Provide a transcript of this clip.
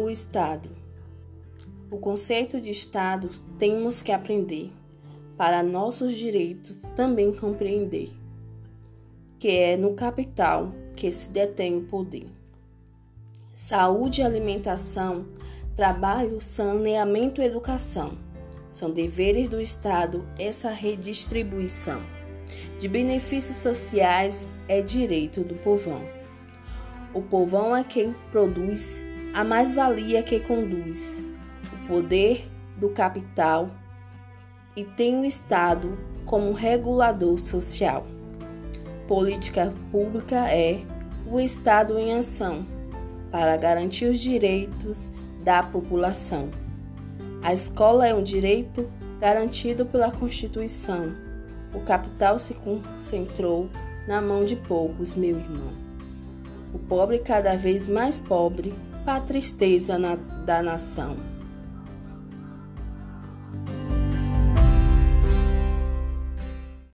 o Estado. O conceito de Estado temos que aprender para nossos direitos também compreender que é no capital que se detém o poder. Saúde alimentação, trabalho, saneamento e educação são deveres do Estado essa redistribuição de benefícios sociais é direito do povão. O povão é quem produz a mais-valia que conduz o poder do capital e tem o Estado como regulador social. Política pública é o Estado em ação para garantir os direitos da população. A escola é um direito garantido pela Constituição. O capital se concentrou na mão de poucos, meu irmão. O pobre cada vez mais pobre para a tristeza na, da nação.